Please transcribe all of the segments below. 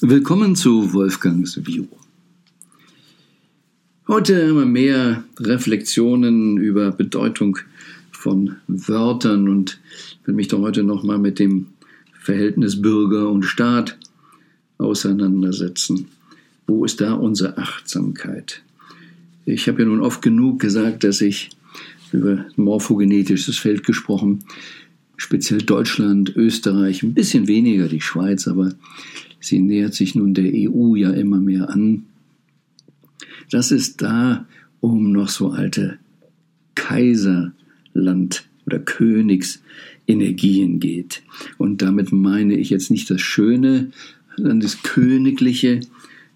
Willkommen zu Wolfgangs View. Heute immer mehr Reflexionen über Bedeutung von Wörtern und will mich doch heute nochmal mit dem Verhältnis Bürger und Staat auseinandersetzen. Wo ist da unsere Achtsamkeit? Ich habe ja nun oft genug gesagt, dass ich über morphogenetisches Feld gesprochen, speziell Deutschland, Österreich, ein bisschen weniger die Schweiz, aber sie nähert sich nun der EU ja immer mehr an, dass es da um noch so alte Kaiserland oder Königsenergien geht. Und damit meine ich jetzt nicht das Schöne, an das Königliche,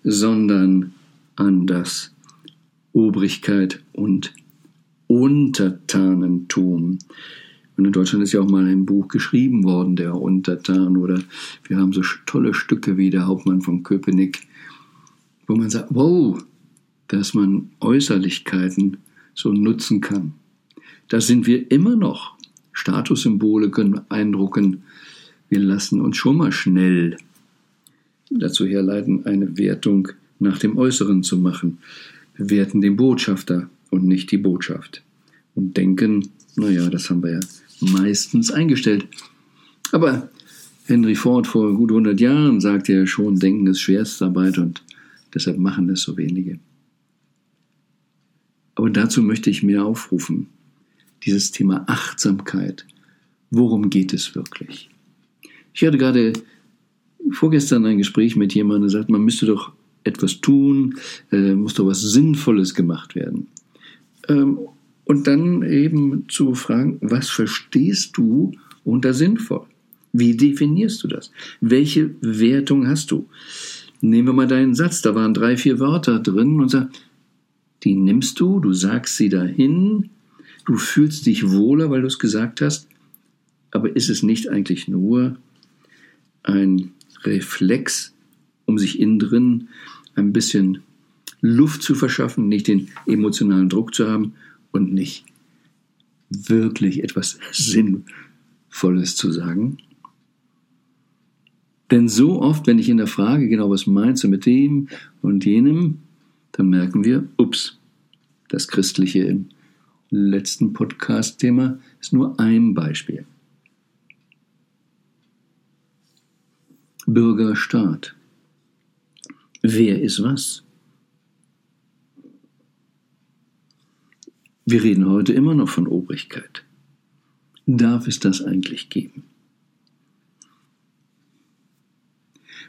sondern an das Obrigkeit und Untertanentum. Und in Deutschland ist ja auch mal ein Buch geschrieben worden, der Untertan, oder wir haben so tolle Stücke wie der Hauptmann von Köpenick, wo man sagt, wow, dass man Äußerlichkeiten so nutzen kann. Da sind wir immer noch. Statussymbole können beeindrucken. Wir lassen uns schon mal schnell dazu herleiten, eine Wertung nach dem Äußeren zu machen. Wir werten den Botschafter und nicht die Botschaft. Und denken, naja, das haben wir ja meistens eingestellt. Aber Henry Ford vor gut 100 Jahren sagte ja schon, Denken ist Schwerstarbeit und deshalb machen es so wenige. Aber dazu möchte ich mehr aufrufen. Dieses Thema Achtsamkeit. Worum geht es wirklich? Ich hatte gerade vorgestern ein Gespräch mit jemandem, der sagt, man müsste doch etwas tun, äh, muss doch was Sinnvolles gemacht werden. Ähm, und dann eben zu fragen, was verstehst du unter sinnvoll? Wie definierst du das? Welche Wertung hast du? Nehmen wir mal deinen Satz, da waren drei, vier Wörter drin und sag, die nimmst du, du sagst sie dahin, du fühlst dich wohler, weil du es gesagt hast, aber ist es nicht eigentlich nur ein Reflex, um sich innen drin ein bisschen Luft zu verschaffen, nicht den emotionalen Druck zu haben und nicht wirklich etwas Sinnvolles zu sagen. Denn so oft, wenn ich in der Frage genau was meinst du mit dem und jenem, dann merken wir, ups, das Christliche im letzten Podcast-Thema ist nur ein Beispiel. Bürgerstaat. Wer ist was? Wir reden heute immer noch von Obrigkeit. Darf es das eigentlich geben?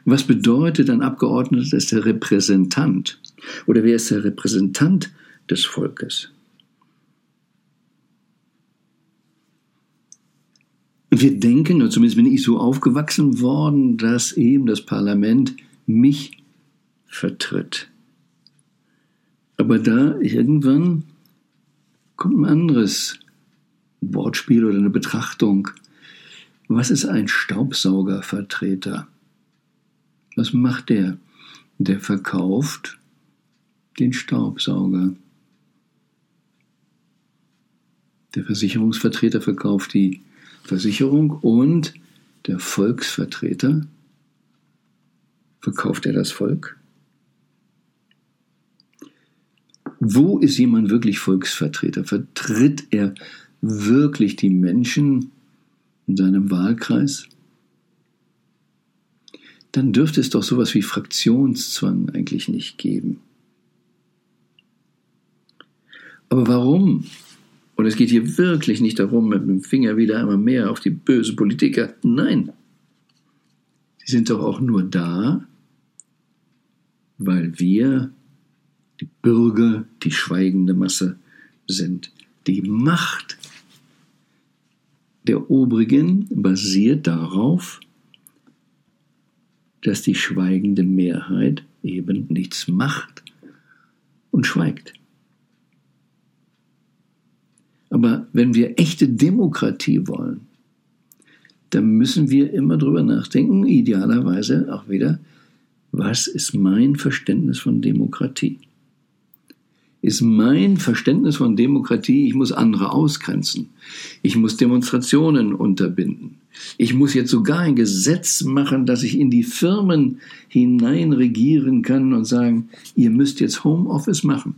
Was bedeutet ein Abgeordneter ist der Repräsentant? Oder wer ist der Repräsentant des Volkes? Wir denken, oder zumindest bin ich so aufgewachsen worden, dass eben das Parlament mich vertritt. Aber da irgendwann kommt ein anderes Wortspiel oder eine Betrachtung. Was ist ein Staubsaugervertreter? Was macht der? Der verkauft den Staubsauger. Der Versicherungsvertreter verkauft die Versicherung und der Volksvertreter verkauft er das Volk. Wo ist jemand wirklich Volksvertreter? Vertritt er wirklich die Menschen in seinem Wahlkreis? Dann dürfte es doch sowas wie Fraktionszwang eigentlich nicht geben. Aber warum? Und es geht hier wirklich nicht darum, mit dem Finger wieder einmal mehr auf die bösen Politiker. Nein. Sie sind doch auch nur da, weil wir die Bürger, die schweigende Masse sind. Die Macht der Obrigen basiert darauf, dass die schweigende Mehrheit eben nichts macht und schweigt. Aber wenn wir echte Demokratie wollen, dann müssen wir immer drüber nachdenken, idealerweise auch wieder, was ist mein Verständnis von Demokratie? Ist mein Verständnis von Demokratie, ich muss andere ausgrenzen. Ich muss Demonstrationen unterbinden. Ich muss jetzt sogar ein Gesetz machen, dass ich in die Firmen hinein regieren kann und sagen, ihr müsst jetzt Homeoffice machen.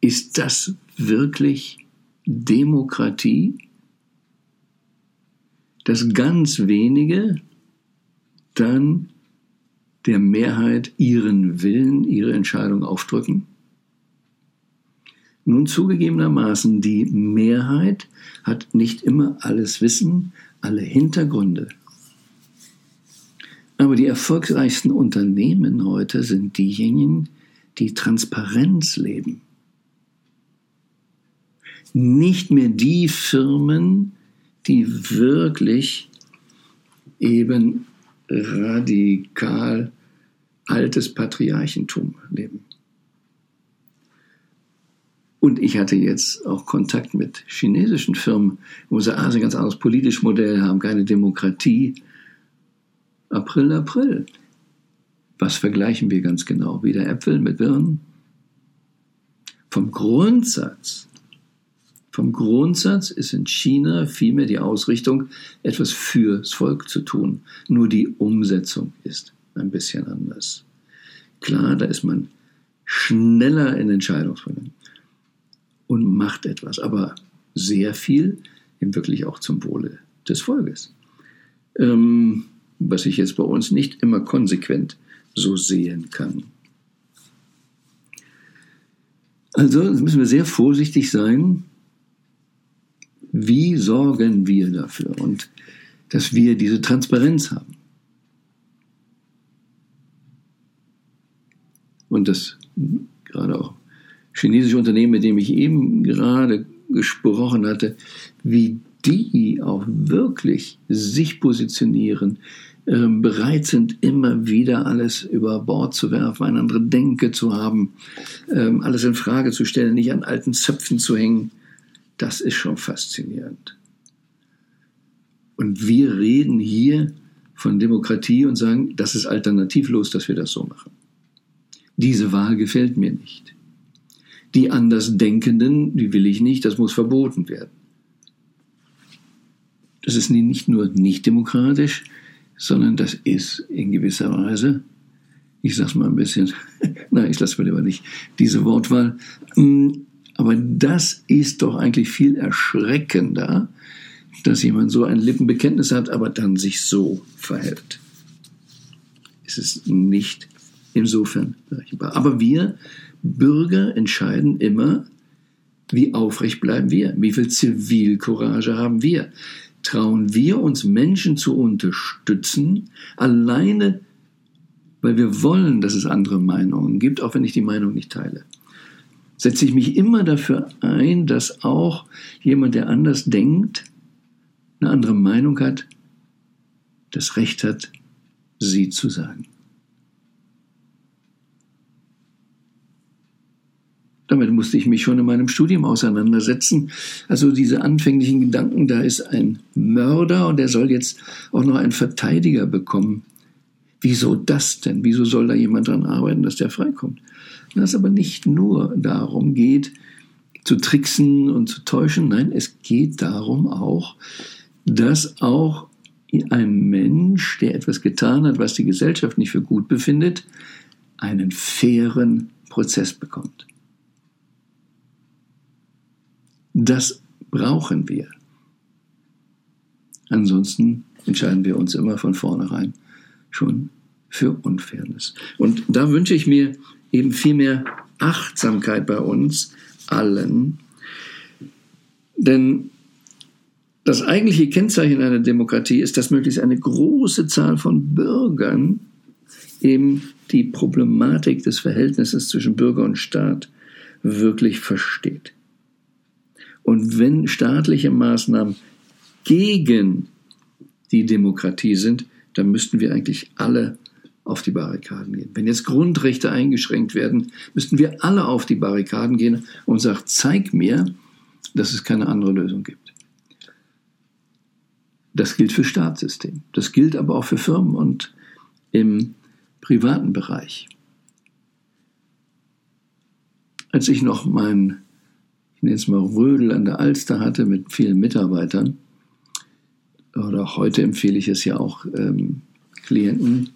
Ist das wirklich Demokratie? Dass ganz wenige dann der Mehrheit ihren Willen, ihre Entscheidung aufdrücken? Nun zugegebenermaßen, die Mehrheit hat nicht immer alles Wissen, alle Hintergründe. Aber die erfolgreichsten Unternehmen heute sind diejenigen, die Transparenz leben. Nicht mehr die Firmen, die wirklich eben radikal altes Patriarchentum leben. Und ich hatte jetzt auch Kontakt mit chinesischen Firmen, wo sie also ein ganz anderes politisches Modell haben, keine Demokratie. April, April. Was vergleichen wir ganz genau? Wieder Äpfel mit Birnen? Vom Grundsatz vom Grundsatz ist in China vielmehr die Ausrichtung, etwas fürs Volk zu tun. Nur die Umsetzung ist ein bisschen anders. Klar, da ist man schneller in Entscheidungsfällen und macht etwas, aber sehr viel eben wirklich auch zum Wohle des Volkes. Ähm, was ich jetzt bei uns nicht immer konsequent so sehen kann. Also müssen wir sehr vorsichtig sein, wie sorgen wir dafür und dass wir diese Transparenz haben? Und das gerade auch chinesische Unternehmen, mit dem ich eben gerade gesprochen hatte, wie die auch wirklich sich positionieren, äh, bereit sind, immer wieder alles über Bord zu werfen, eine andere Denke zu haben, äh, alles in Frage zu stellen, nicht an alten Zöpfen zu hängen. Das ist schon faszinierend. Und wir reden hier von Demokratie und sagen, das ist alternativlos, dass wir das so machen. Diese Wahl gefällt mir nicht. Die Andersdenkenden, die will ich nicht, das muss verboten werden. Das ist nicht nur nicht demokratisch, sondern das ist in gewisser Weise, ich sag's mal ein bisschen, nein, ich lasse mir lieber nicht diese Wortwahl, aber das ist doch eigentlich viel erschreckender, dass jemand so ein Lippenbekenntnis hat, aber dann sich so verhält. Es ist nicht insofern berechenbar. Aber wir Bürger entscheiden immer, wie aufrecht bleiben wir, wie viel Zivilcourage haben wir. Trauen wir uns Menschen zu unterstützen, alleine weil wir wollen, dass es andere Meinungen gibt, auch wenn ich die Meinung nicht teile setze ich mich immer dafür ein, dass auch jemand, der anders denkt, eine andere Meinung hat, das Recht hat, sie zu sagen. Damit musste ich mich schon in meinem Studium auseinandersetzen. Also diese anfänglichen Gedanken, da ist ein Mörder und der soll jetzt auch noch einen Verteidiger bekommen. Wieso das denn? Wieso soll da jemand dran arbeiten, dass der freikommt? dass es aber nicht nur darum geht, zu tricksen und zu täuschen. Nein, es geht darum auch, dass auch ein Mensch, der etwas getan hat, was die Gesellschaft nicht für gut befindet, einen fairen Prozess bekommt. Das brauchen wir. Ansonsten entscheiden wir uns immer von vornherein schon für Unfairness. Und da wünsche ich mir eben viel mehr Achtsamkeit bei uns allen. Denn das eigentliche Kennzeichen einer Demokratie ist, dass möglichst eine große Zahl von Bürgern eben die Problematik des Verhältnisses zwischen Bürger und Staat wirklich versteht. Und wenn staatliche Maßnahmen gegen die Demokratie sind, dann müssten wir eigentlich alle auf die Barrikaden gehen. Wenn jetzt Grundrechte eingeschränkt werden, müssten wir alle auf die Barrikaden gehen und sagen, zeig mir, dass es keine andere Lösung gibt. Das gilt für Staatssystem. Das gilt aber auch für Firmen und im privaten Bereich. Als ich noch mein, ich nenne es mal Rödel an der Alster hatte mit vielen Mitarbeitern, oder heute empfehle ich es ja auch ähm, Klienten,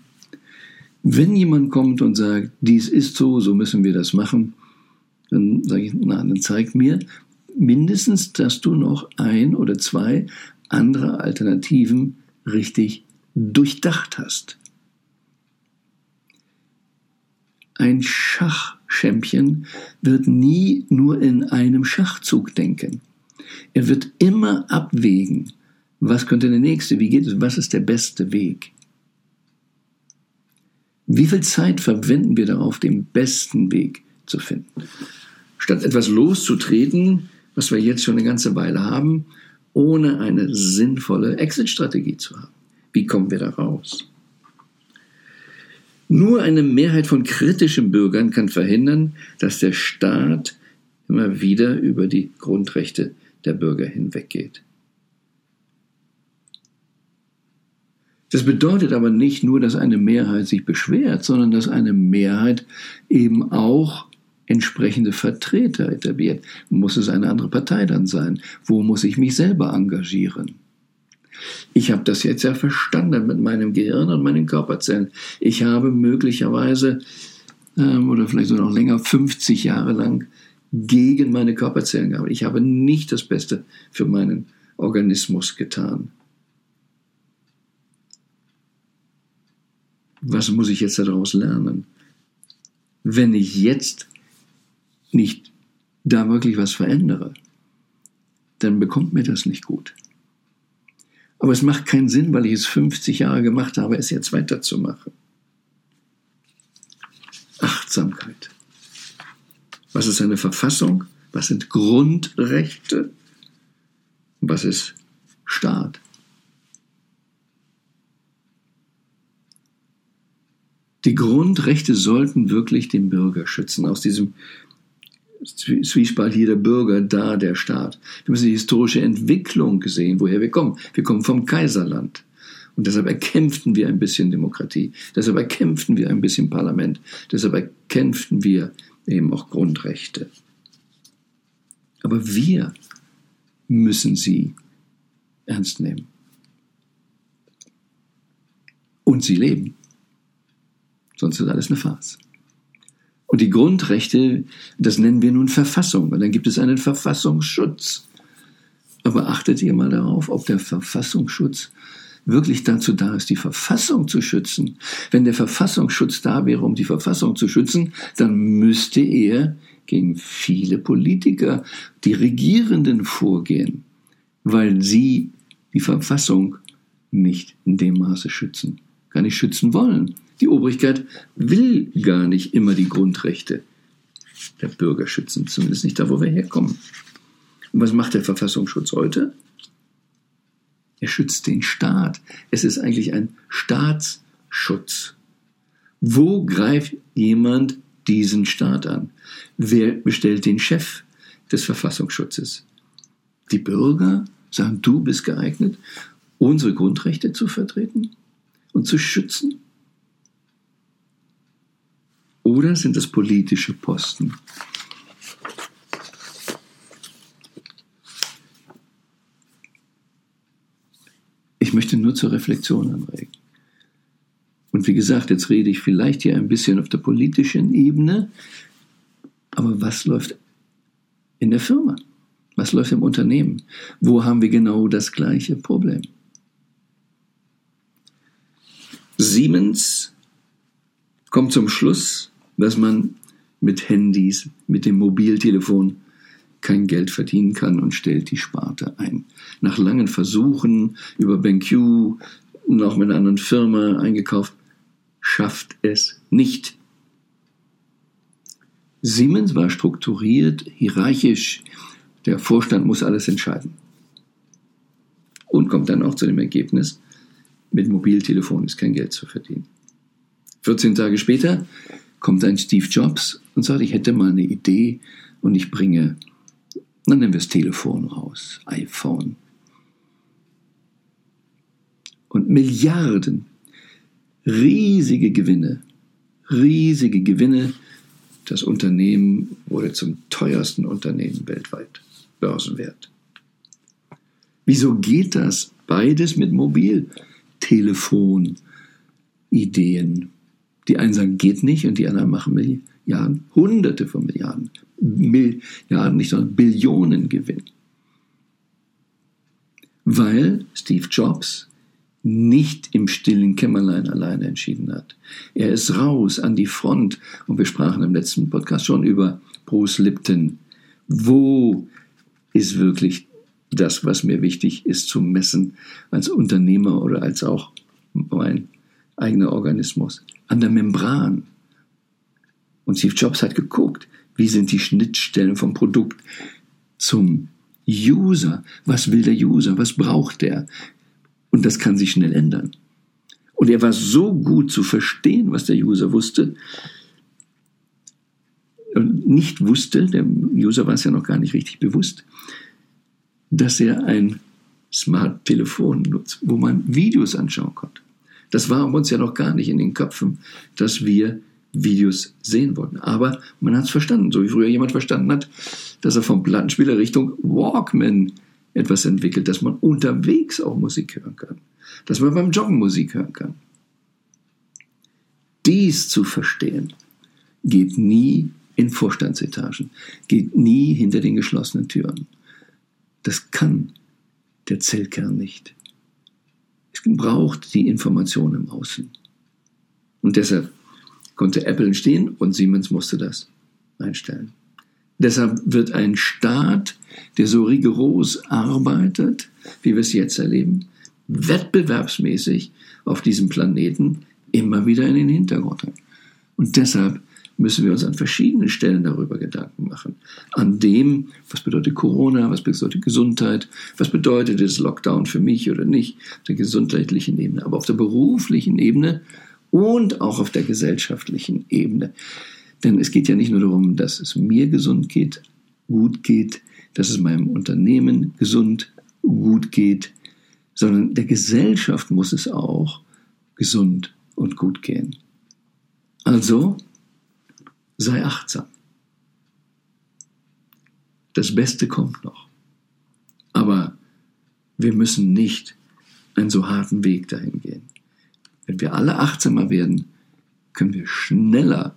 wenn jemand kommt und sagt, dies ist so, so müssen wir das machen, dann sage ich, na, dann zeig mir mindestens, dass du noch ein oder zwei andere Alternativen richtig durchdacht hast. Ein Schachchampion wird nie nur in einem Schachzug denken. Er wird immer abwägen, was könnte der nächste, wie geht es, was ist der beste Weg. Wie viel Zeit verwenden wir darauf, den besten Weg zu finden? Statt etwas loszutreten, was wir jetzt schon eine ganze Weile haben, ohne eine sinnvolle Exit-Strategie zu haben. Wie kommen wir da raus? Nur eine Mehrheit von kritischen Bürgern kann verhindern, dass der Staat immer wieder über die Grundrechte der Bürger hinweggeht. Das bedeutet aber nicht nur, dass eine Mehrheit sich beschwert, sondern dass eine Mehrheit eben auch entsprechende Vertreter etabliert. Muss es eine andere Partei dann sein? Wo muss ich mich selber engagieren? Ich habe das jetzt ja verstanden mit meinem Gehirn und meinen Körperzellen. Ich habe möglicherweise ähm, oder vielleicht sogar noch länger 50 Jahre lang gegen meine Körperzellen gearbeitet. Ich habe nicht das Beste für meinen Organismus getan. Was muss ich jetzt daraus lernen? Wenn ich jetzt nicht da wirklich was verändere, dann bekommt mir das nicht gut. Aber es macht keinen Sinn, weil ich es 50 Jahre gemacht habe, es jetzt weiterzumachen. Achtsamkeit. Was ist eine Verfassung? Was sind Grundrechte? Was ist Staat? Die Grundrechte sollten wirklich den Bürger schützen. Aus diesem Zwiespalt hier der Bürger, da der Staat. Wir müssen die historische Entwicklung sehen, woher wir kommen. Wir kommen vom Kaiserland. Und deshalb erkämpften wir ein bisschen Demokratie. Deshalb erkämpften wir ein bisschen Parlament. Deshalb erkämpften wir eben auch Grundrechte. Aber wir müssen sie ernst nehmen. Und sie leben. Sonst ist alles eine Farce. Und die Grundrechte, das nennen wir nun Verfassung. Und dann gibt es einen Verfassungsschutz. Aber achtet ihr mal darauf, ob der Verfassungsschutz wirklich dazu da ist, die Verfassung zu schützen. Wenn der Verfassungsschutz da wäre, um die Verfassung zu schützen, dann müsste er gegen viele Politiker, die Regierenden vorgehen, weil sie die Verfassung nicht in dem Maße schützen, gar nicht schützen wollen. Die Obrigkeit will gar nicht immer die Grundrechte der Bürger schützen, zumindest nicht da, wo wir herkommen. Und was macht der Verfassungsschutz heute? Er schützt den Staat. Es ist eigentlich ein Staatsschutz. Wo greift jemand diesen Staat an? Wer bestellt den Chef des Verfassungsschutzes? Die Bürger sagen, du bist geeignet, unsere Grundrechte zu vertreten und zu schützen? Oder sind es politische Posten? Ich möchte nur zur Reflexion anregen. Und wie gesagt, jetzt rede ich vielleicht hier ein bisschen auf der politischen Ebene, aber was läuft in der Firma? Was läuft im Unternehmen? Wo haben wir genau das gleiche Problem? Siemens kommt zum Schluss, dass man mit Handys, mit dem Mobiltelefon kein Geld verdienen kann und stellt die Sparte ein. Nach langen Versuchen über BenQ auch mit einer anderen Firma eingekauft, schafft es nicht. Siemens war strukturiert, hierarchisch. Der Vorstand muss alles entscheiden. Und kommt dann auch zu dem Ergebnis, mit Mobiltelefon ist kein Geld zu verdienen. 14 Tage später kommt ein Steve Jobs und sagt, ich hätte mal eine Idee und ich bringe, dann nennen wir das Telefon raus, iPhone. und Milliarden, riesige Gewinne, riesige Gewinne. Das Unternehmen wurde zum teuersten Unternehmen weltweit, Börsenwert. Wieso geht das beides mit Mobiltelefon? Ideen. Die einen sagen, geht nicht und die anderen machen Milliarden, Hunderte von Milliarden, Milliarden nicht, sondern Billionen Gewinn. Weil Steve Jobs nicht im stillen Kämmerlein alleine entschieden hat. Er ist raus an die Front und wir sprachen im letzten Podcast schon über Bruce Lipton. Wo ist wirklich das, was mir wichtig ist zu messen als Unternehmer oder als auch mein eigener Organismus? An der Membran. Und Steve Jobs hat geguckt, wie sind die Schnittstellen vom Produkt zum User? Was will der User? Was braucht der? Und das kann sich schnell ändern. Und er war so gut zu verstehen, was der User wusste, und nicht wusste, der User war es ja noch gar nicht richtig bewusst, dass er ein Smart-Telefon nutzt, wo man Videos anschauen konnte. Das war uns ja noch gar nicht in den Köpfen, dass wir Videos sehen wollten. Aber man hat es verstanden, so wie früher jemand verstanden hat, dass er vom Plattenspieler Richtung Walkman etwas entwickelt, dass man unterwegs auch Musik hören kann, dass man beim Joggen Musik hören kann. Dies zu verstehen, geht nie in Vorstandsetagen, geht nie hinter den geschlossenen Türen. Das kann der Zellkern nicht. Braucht die Information im Außen. Und deshalb konnte Apple entstehen und Siemens musste das einstellen. Deshalb wird ein Staat, der so rigoros arbeitet, wie wir es jetzt erleben, wettbewerbsmäßig auf diesem Planeten immer wieder in den Hintergrund. Und deshalb müssen wir uns an verschiedenen Stellen darüber Gedanken machen. An dem, was bedeutet Corona, was bedeutet Gesundheit, was bedeutet das Lockdown für mich oder nicht, auf der gesundheitlichen Ebene, aber auf der beruflichen Ebene und auch auf der gesellschaftlichen Ebene. Denn es geht ja nicht nur darum, dass es mir gesund geht, gut geht, dass es meinem Unternehmen gesund, gut geht, sondern der Gesellschaft muss es auch gesund und gut gehen. Also sei achtsam. Das Beste kommt noch. Aber wir müssen nicht einen so harten Weg dahin gehen. Wenn wir alle achtsamer werden, können wir schneller,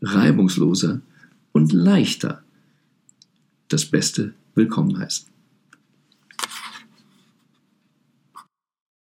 reibungsloser und leichter das Beste willkommen heißen.